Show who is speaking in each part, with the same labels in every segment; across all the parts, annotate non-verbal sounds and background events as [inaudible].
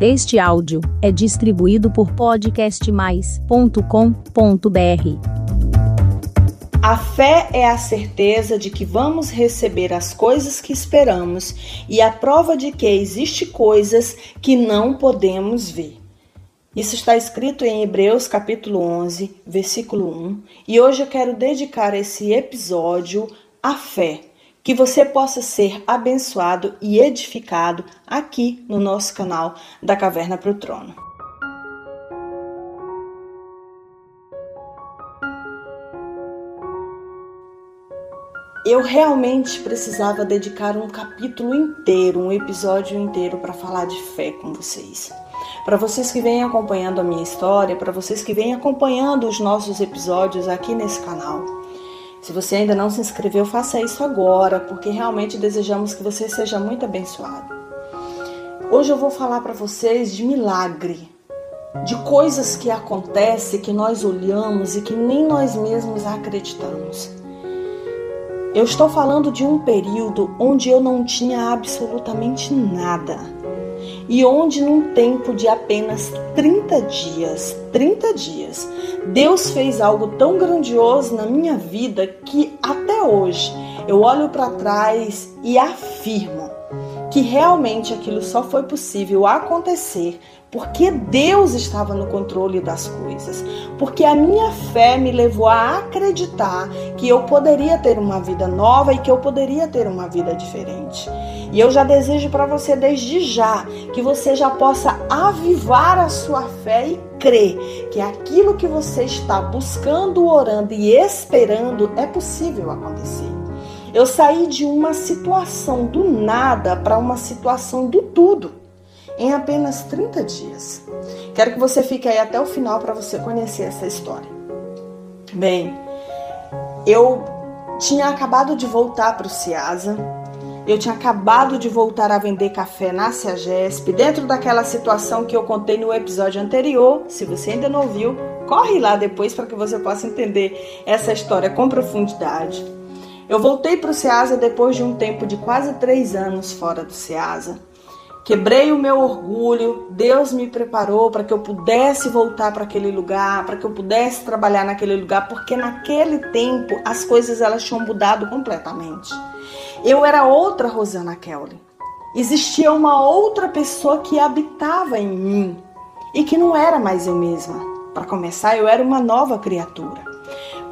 Speaker 1: Este áudio é distribuído por podcastmais.com.br.
Speaker 2: A fé é a certeza de que vamos receber as coisas que esperamos e a prova de que existem coisas que não podemos ver. Isso está escrito em Hebreus capítulo 11, versículo 1, e hoje eu quero dedicar esse episódio à fé que você possa ser abençoado e edificado aqui no nosso canal da Caverna para o Trono. Eu realmente precisava dedicar um capítulo inteiro, um episódio inteiro para falar de fé com vocês. Para vocês que vêm acompanhando a minha história, para vocês que vêm acompanhando os nossos episódios aqui nesse canal. Se você ainda não se inscreveu, faça isso agora, porque realmente desejamos que você seja muito abençoado. Hoje eu vou falar para vocês de milagre, de coisas que acontecem, que nós olhamos e que nem nós mesmos acreditamos. Eu estou falando de um período onde eu não tinha absolutamente nada e onde num tempo de apenas 30 dias, 30 dias, Deus fez algo tão grandioso na minha vida que até hoje eu olho para trás e afirmo que realmente aquilo só foi possível acontecer porque Deus estava no controle das coisas, porque a minha fé me levou a acreditar que eu poderia ter uma vida nova e que eu poderia ter uma vida diferente. E eu já desejo para você desde já que você já possa avivar a sua fé e crer que aquilo que você está buscando, orando e esperando é possível acontecer. Eu saí de uma situação do nada para uma situação do tudo em apenas 30 dias. Quero que você fique aí até o final para você conhecer essa história. Bem, eu tinha acabado de voltar para o Ciasa, eu tinha acabado de voltar a vender café na Ciagesp, dentro daquela situação que eu contei no episódio anterior. Se você ainda não viu, corre lá depois para que você possa entender essa história com profundidade. Eu voltei para o Ceasa depois de um tempo de quase três anos fora do Ceasa. Quebrei o meu orgulho, Deus me preparou para que eu pudesse voltar para aquele lugar, para que eu pudesse trabalhar naquele lugar, porque naquele tempo as coisas elas tinham mudado completamente. Eu era outra Rosana Kelly. Existia uma outra pessoa que habitava em mim e que não era mais eu mesma. Para começar, eu era uma nova criatura.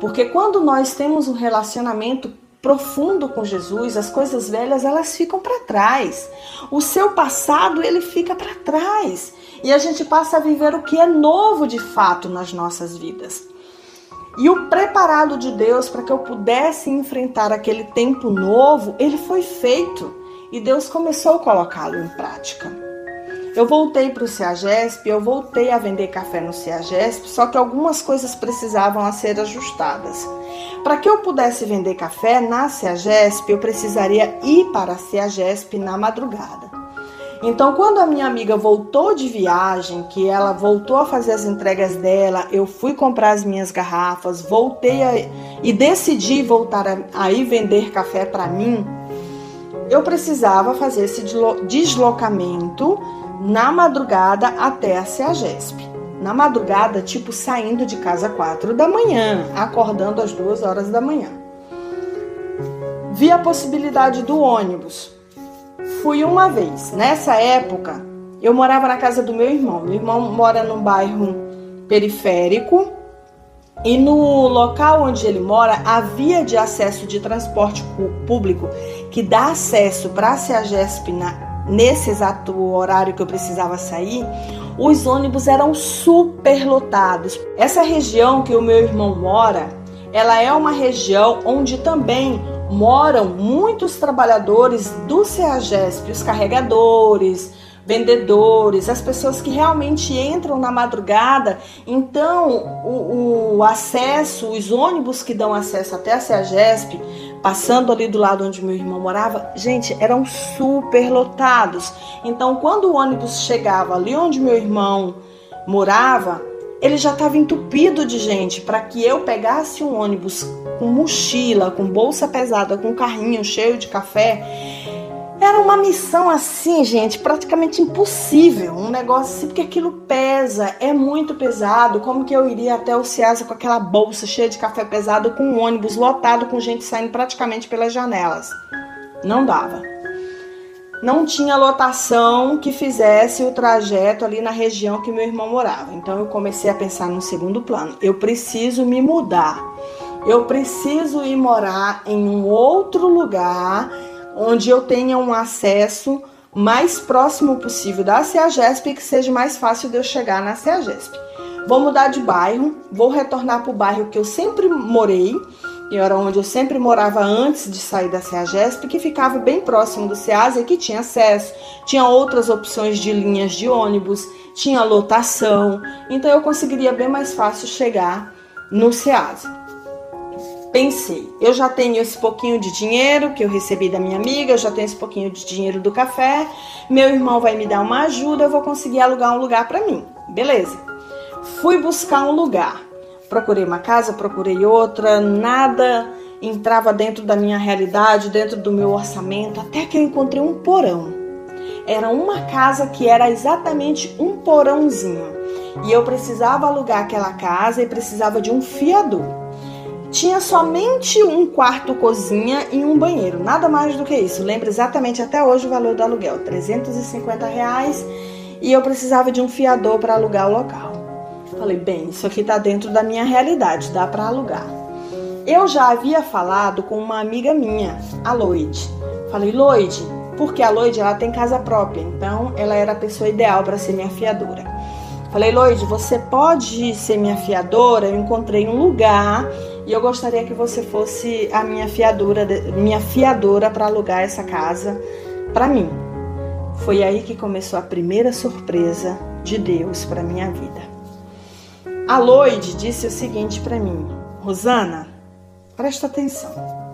Speaker 2: Porque quando nós temos um relacionamento profundo com Jesus, as coisas velhas elas ficam para trás. O seu passado ele fica para trás e a gente passa a viver o que é novo de fato nas nossas vidas. E o preparado de Deus para que eu pudesse enfrentar aquele tempo novo, ele foi feito e Deus começou a colocá-lo em prática. Eu voltei para o Ciagesp, eu voltei a vender café no Ciagesp, só que algumas coisas precisavam ser ajustadas. Para que eu pudesse vender café na Ciagesp, eu precisaria ir para a Ciagesp na madrugada. Então, quando a minha amiga voltou de viagem, que ela voltou a fazer as entregas dela, eu fui comprar as minhas garrafas, voltei a, e decidi voltar a, a ir vender café para mim, eu precisava fazer esse deslocamento na madrugada até a CEAGESP. Na madrugada, tipo saindo de casa quatro da manhã, acordando às duas horas da manhã. Vi a possibilidade do ônibus. Fui uma vez. Nessa época, eu morava na casa do meu irmão. Meu irmão mora num bairro periférico e no local onde ele mora, a via de acesso de transporte público que dá acesso para a CEAGESP nesse exato horário que eu precisava sair, os ônibus eram super lotados. Essa região que o meu irmão mora, ela é uma região onde também moram muitos trabalhadores do CEAGESP, os carregadores, vendedores, as pessoas que realmente entram na madrugada. Então, o, o acesso, os ônibus que dão acesso até a CEAGESP, passando ali do lado onde meu irmão morava, gente, eram super lotados. Então, quando o ônibus chegava ali onde meu irmão morava, ele já estava entupido de gente para que eu pegasse um ônibus com mochila, com bolsa pesada, com carrinho cheio de café Era uma missão assim, gente, praticamente impossível. Um negócio assim, porque aquilo pesa, é muito pesado. Como que eu iria até o Ceasa com aquela bolsa cheia de café pesado, com um ônibus lotado, com gente saindo praticamente pelas janelas? Não dava. Não tinha lotação que fizesse o trajeto ali na região que meu irmão morava. Então eu comecei a pensar no segundo plano. Eu preciso me mudar. Eu preciso ir morar em um outro lugar onde eu tenha um acesso mais próximo possível da CEAGESP e que seja mais fácil de eu chegar na CEAGESP. Vou mudar de bairro, vou retornar para o bairro que eu sempre morei, e era onde eu sempre morava antes de sair da CEAGESP, que ficava bem próximo do CEASA e que tinha acesso, tinha outras opções de linhas de ônibus, tinha lotação, então eu conseguiria bem mais fácil chegar no CEASA pensei, eu já tenho esse pouquinho de dinheiro que eu recebi da minha amiga, eu já tenho esse pouquinho de dinheiro do café, meu irmão vai me dar uma ajuda, eu vou conseguir alugar um lugar para mim. Beleza. Fui buscar um lugar. Procurei uma casa, procurei outra, nada entrava dentro da minha realidade, dentro do meu orçamento, até que eu encontrei um porão. Era uma casa que era exatamente um porãozinho. E eu precisava alugar aquela casa e precisava de um fiador tinha somente um quarto cozinha e um banheiro, nada mais do que isso. Lembro exatamente até hoje o valor do aluguel, 350 reais, e eu precisava de um fiador para alugar o local. Falei, bem, isso aqui está dentro da minha realidade, dá para alugar. Eu já havia falado com uma amiga minha, a Loide. Falei, Loide, porque a Loide ela tem casa própria, então ela era a pessoa ideal para ser minha fiadora. Falei, Loide, você pode ser minha fiadora? Eu encontrei um lugar e eu gostaria que você fosse a minha fiadora, minha fiadora para alugar essa casa para mim. Foi aí que começou a primeira surpresa de Deus para minha vida. A Lloyd disse o seguinte para mim: Rosana, presta atenção.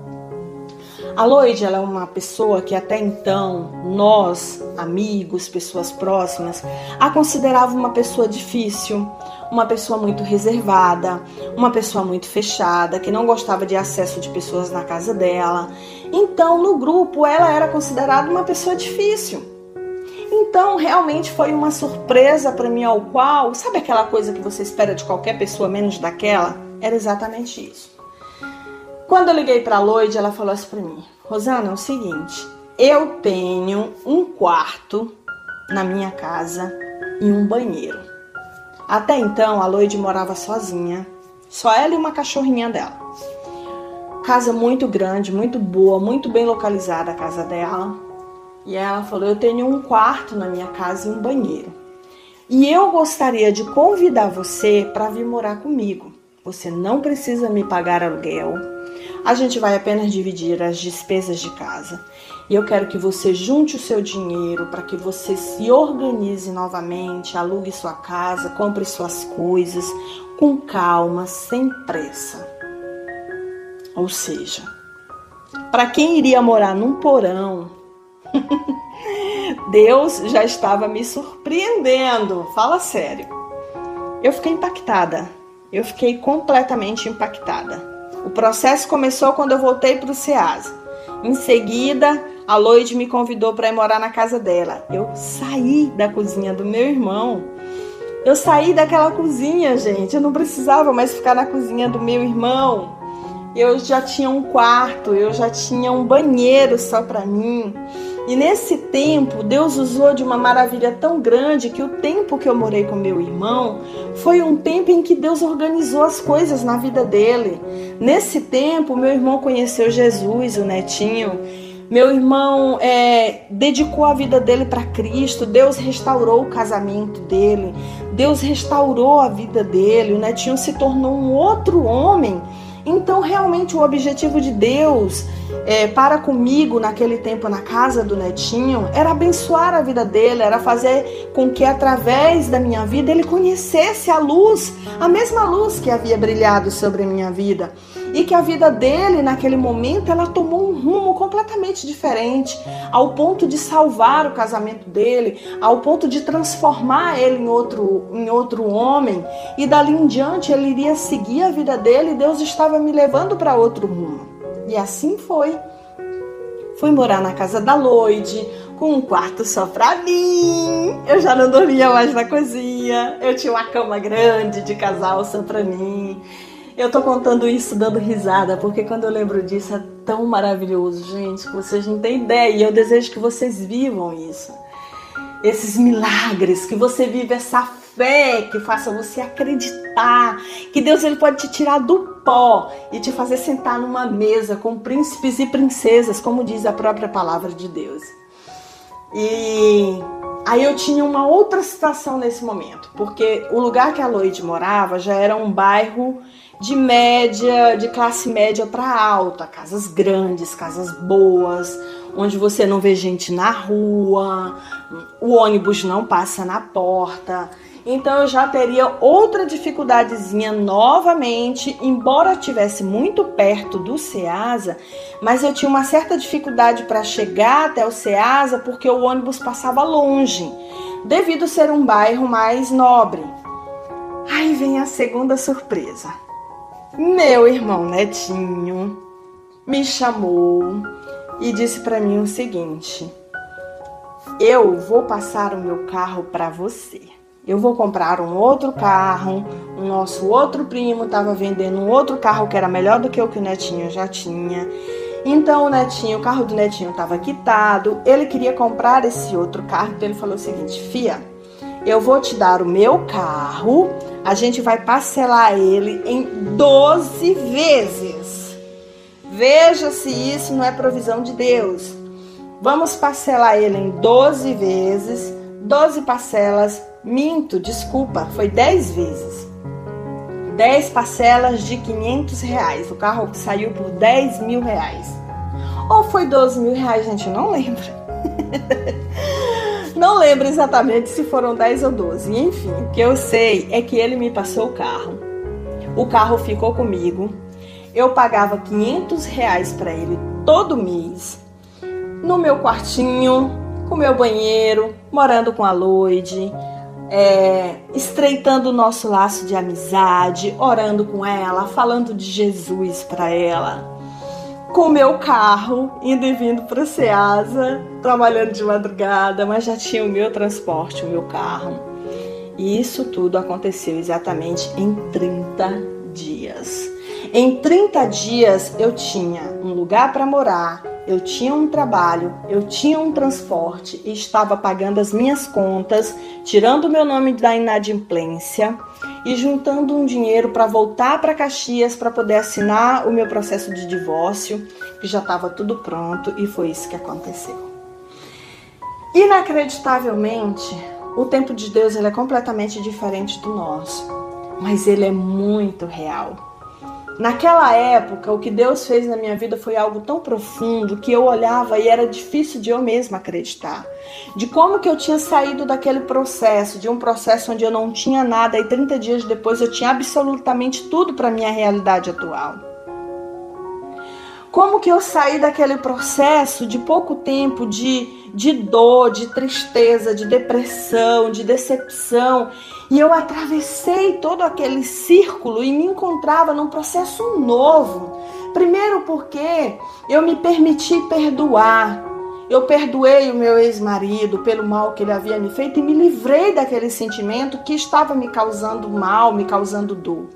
Speaker 2: A Lloyd ela é uma pessoa que até então nós, amigos, pessoas próximas, a considerava uma pessoa difícil, uma pessoa muito reservada, uma pessoa muito fechada, que não gostava de acesso de pessoas na casa dela. Então, no grupo, ela era considerada uma pessoa difícil. Então, realmente foi uma surpresa para mim, ao qual, sabe aquela coisa que você espera de qualquer pessoa menos daquela? Era exatamente isso. Quando eu liguei para a Lloyd, ela falou assim para mim: Rosana, é o seguinte, eu tenho um quarto na minha casa e um banheiro. Até então, a Loide morava sozinha, só ela e uma cachorrinha dela. Casa muito grande, muito boa, muito bem localizada a casa dela. E ela falou: Eu tenho um quarto na minha casa e um banheiro. E eu gostaria de convidar você para vir morar comigo. Você não precisa me pagar aluguel. A gente vai apenas dividir as despesas de casa. E eu quero que você junte o seu dinheiro para que você se organize novamente, alugue sua casa, compre suas coisas com calma, sem pressa. Ou seja, para quem iria morar num porão, [laughs] Deus já estava me surpreendendo. Fala sério. Eu fiquei impactada. Eu fiquei completamente impactada. O processo começou quando eu voltei para o SEASA. Em seguida, a Lloyd me convidou para ir morar na casa dela. Eu saí da cozinha do meu irmão. Eu saí daquela cozinha, gente. Eu não precisava mais ficar na cozinha do meu irmão. Eu já tinha um quarto, eu já tinha um banheiro só para mim. E nesse tempo, Deus usou de uma maravilha tão grande que o tempo que eu morei com meu irmão foi um tempo em que Deus organizou as coisas na vida dele. Nesse tempo, meu irmão conheceu Jesus, o netinho, meu irmão é, dedicou a vida dele para Cristo. Deus restaurou o casamento dele. Deus restaurou a vida dele. O netinho se tornou um outro homem. Então, realmente, o objetivo de Deus é, para comigo naquele tempo na casa do netinho era abençoar a vida dele, era fazer com que através da minha vida ele conhecesse a luz, a mesma luz que havia brilhado sobre a minha vida e que a vida dele naquele momento ela tomou um rumo completamente diferente, ao ponto de salvar o casamento dele, ao ponto de transformar ele em outro em outro homem, e dali em diante ele iria seguir a vida dele, e Deus estava me levando para outro rumo. E assim foi. Fui morar na casa da Lloyd, com um quarto só pra mim. Eu já não dormia mais na cozinha. Eu tinha uma cama grande de casal só pra mim. Eu tô contando isso dando risada, porque quando eu lembro disso é tão maravilhoso, gente, que vocês não têm ideia. E eu desejo que vocês vivam isso. Esses milagres, que você vive essa fé que faça você acreditar que Deus ele pode te tirar do pó e te fazer sentar numa mesa com príncipes e princesas, como diz a própria palavra de Deus. E aí eu tinha uma outra situação nesse momento, porque o lugar que a Lloyd morava já era um bairro de média, de classe média para alta, casas grandes, casas boas, onde você não vê gente na rua, o ônibus não passa na porta. Então eu já teria outra dificuldadezinha novamente, embora estivesse muito perto do Ceasa, mas eu tinha uma certa dificuldade para chegar até o Ceasa porque o ônibus passava longe, devido ser um bairro mais nobre. Aí vem a segunda surpresa. Meu irmão Netinho me chamou e disse para mim o seguinte: Eu vou passar o meu carro para você. Eu vou comprar um outro carro. O nosso outro primo estava vendendo um outro carro que era melhor do que o que o Netinho já tinha. Então o Netinho, o carro do Netinho estava quitado. Ele queria comprar esse outro carro. Então ele falou o seguinte: Fia, eu vou te dar o meu carro a gente vai parcelar ele em 12 vezes. Veja se isso não é provisão de Deus. Vamos parcelar ele em 12 vezes, 12 parcelas. Minto, desculpa, foi 10 vezes. 10 parcelas de 500 reais. O carro saiu por 10 mil reais. Ou foi 12 mil reais, gente? Eu não lembro. [laughs] Não lembro exatamente se foram 10 ou 12. Enfim, o que eu sei é que ele me passou o carro. O carro ficou comigo. Eu pagava 500 reais para ele todo mês. No meu quartinho, com meu banheiro, morando com a Lloyd, é, estreitando o nosso laço de amizade, orando com ela, falando de Jesus para ela com meu carro, indo e vindo para Ceasa, trabalhando de madrugada, mas já tinha o meu transporte, o meu carro. E isso tudo aconteceu exatamente em 30 dias. Em 30 dias eu tinha um lugar para morar, eu tinha um trabalho, eu tinha um transporte e estava pagando as minhas contas, tirando o meu nome da inadimplência e juntando um dinheiro para voltar para Caxias para poder assinar o meu processo de divórcio, que já estava tudo pronto e foi isso que aconteceu. Inacreditavelmente, o tempo de Deus ele é completamente diferente do nosso, mas ele é muito real. Naquela época, o que Deus fez na minha vida foi algo tão profundo que eu olhava e era difícil de eu mesma acreditar. De como que eu tinha saído daquele processo, de um processo onde eu não tinha nada e 30 dias depois eu tinha absolutamente tudo para minha realidade atual. Como que eu saí daquele processo de pouco tempo de, de dor, de tristeza, de depressão, de decepção e eu atravessei todo aquele círculo e me encontrava num processo novo. Primeiro porque eu me permiti perdoar. Eu perdoei o meu ex-marido pelo mal que ele havia me feito e me livrei daquele sentimento que estava me causando mal, me causando dor.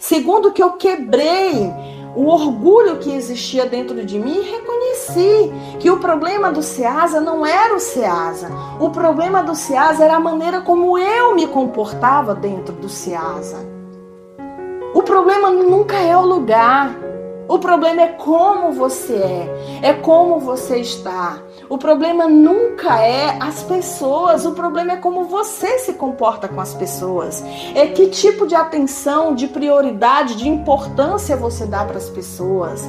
Speaker 2: Segundo que eu quebrei o orgulho que existia dentro de mim e reconheci que o problema do Ceasa não era o Ceasa. O problema do Ceasa era a maneira como eu me comportava dentro do Ceasa. O problema nunca é o lugar. O problema é como você é, é como você está. O problema nunca é as pessoas, o problema é como você se comporta com as pessoas. É que tipo de atenção, de prioridade, de importância você dá para as pessoas.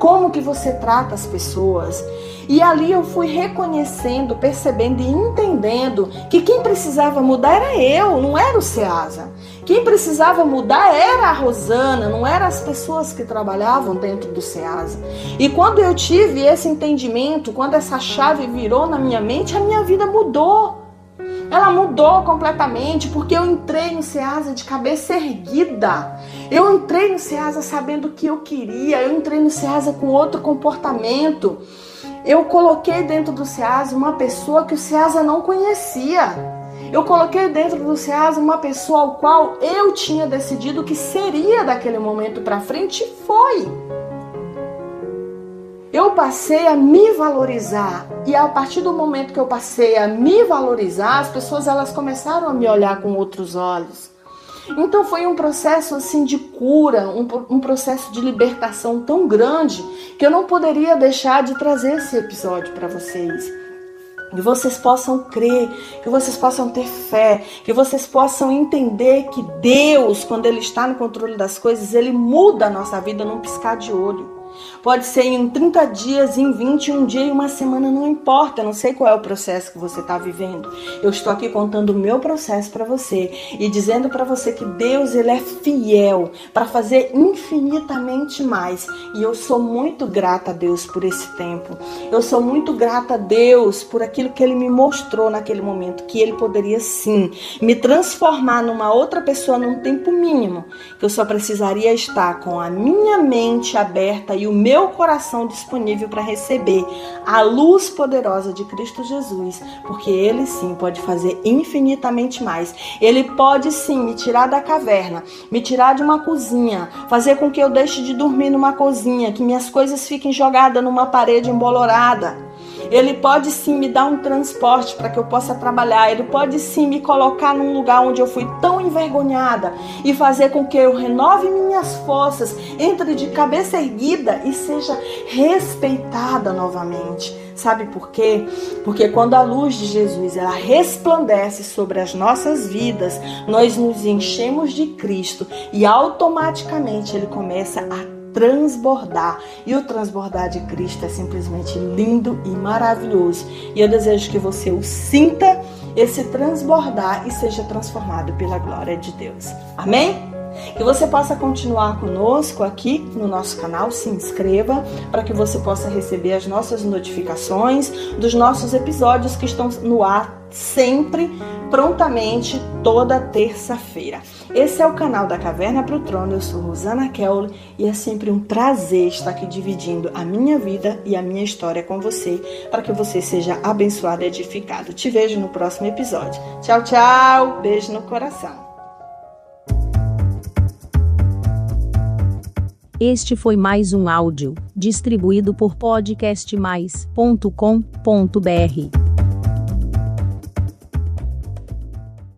Speaker 2: Como que você trata as pessoas. E ali eu fui reconhecendo, percebendo e entendendo que quem precisava mudar era eu, não era o Ceasa. Quem precisava mudar era a Rosana, não eram as pessoas que trabalhavam dentro do Ceasa. E quando eu tive esse entendimento, quando essa chave virou na minha mente, a minha vida mudou. Ela mudou completamente porque eu entrei no Ceasa de cabeça erguida. Eu entrei no Ceasa sabendo o que eu queria. Eu entrei no Ceasa com outro comportamento. Eu coloquei dentro do SEASA uma pessoa que o SEASA não conhecia. Eu coloquei dentro do SEASA uma pessoa ao qual eu tinha decidido que seria daquele momento para frente e foi. Eu passei a me valorizar e a partir do momento que eu passei a me valorizar, as pessoas elas começaram a me olhar com outros olhos. Então foi um processo assim de cura, um, um processo de libertação tão grande que eu não poderia deixar de trazer esse episódio para vocês. Que vocês possam crer, que vocês possam ter fé, que vocês possam entender que Deus, quando Ele está no controle das coisas, Ele muda a nossa vida num piscar de olho. Pode ser em 30 dias, em 21 dias, em uma semana, não importa. Não sei qual é o processo que você está vivendo. Eu estou aqui contando o meu processo para você e dizendo para você que Deus ele é fiel para fazer infinitamente mais. E eu sou muito grata a Deus por esse tempo. Eu sou muito grata a Deus por aquilo que Ele me mostrou naquele momento, que Ele poderia sim me transformar numa outra pessoa num tempo mínimo, que eu só precisaria estar com a minha mente aberta e o meu coração disponível para receber a luz poderosa de Cristo Jesus, porque Ele sim pode fazer infinitamente mais. Ele pode sim me tirar da caverna, me tirar de uma cozinha, fazer com que eu deixe de dormir numa cozinha, que minhas coisas fiquem jogadas numa parede embolorada. Ele pode sim me dar um transporte para que eu possa trabalhar. Ele pode sim me colocar num lugar onde eu fui tão envergonhada e fazer com que eu renove minhas forças, entre de cabeça erguida e seja respeitada novamente. Sabe por quê? Porque quando a luz de Jesus ela resplandece sobre as nossas vidas, nós nos enchemos de Cristo e automaticamente ele começa a transbordar. E o transbordar de Cristo é simplesmente lindo e maravilhoso. E eu desejo que você o sinta, esse transbordar e seja transformado pela glória de Deus. Amém? Que você possa continuar conosco aqui no nosso canal, se inscreva para que você possa receber as nossas notificações dos nossos episódios que estão no ar sempre, prontamente, toda terça-feira. Esse é o canal da Caverna para o Trono. Eu sou Rosana Kelly e é sempre um prazer estar aqui dividindo a minha vida e a minha história com você, para que você seja abençoado e edificado. Te vejo no próximo episódio. Tchau, tchau. Beijo no coração.
Speaker 1: Este foi mais um áudio distribuído por podcastmais.com.br.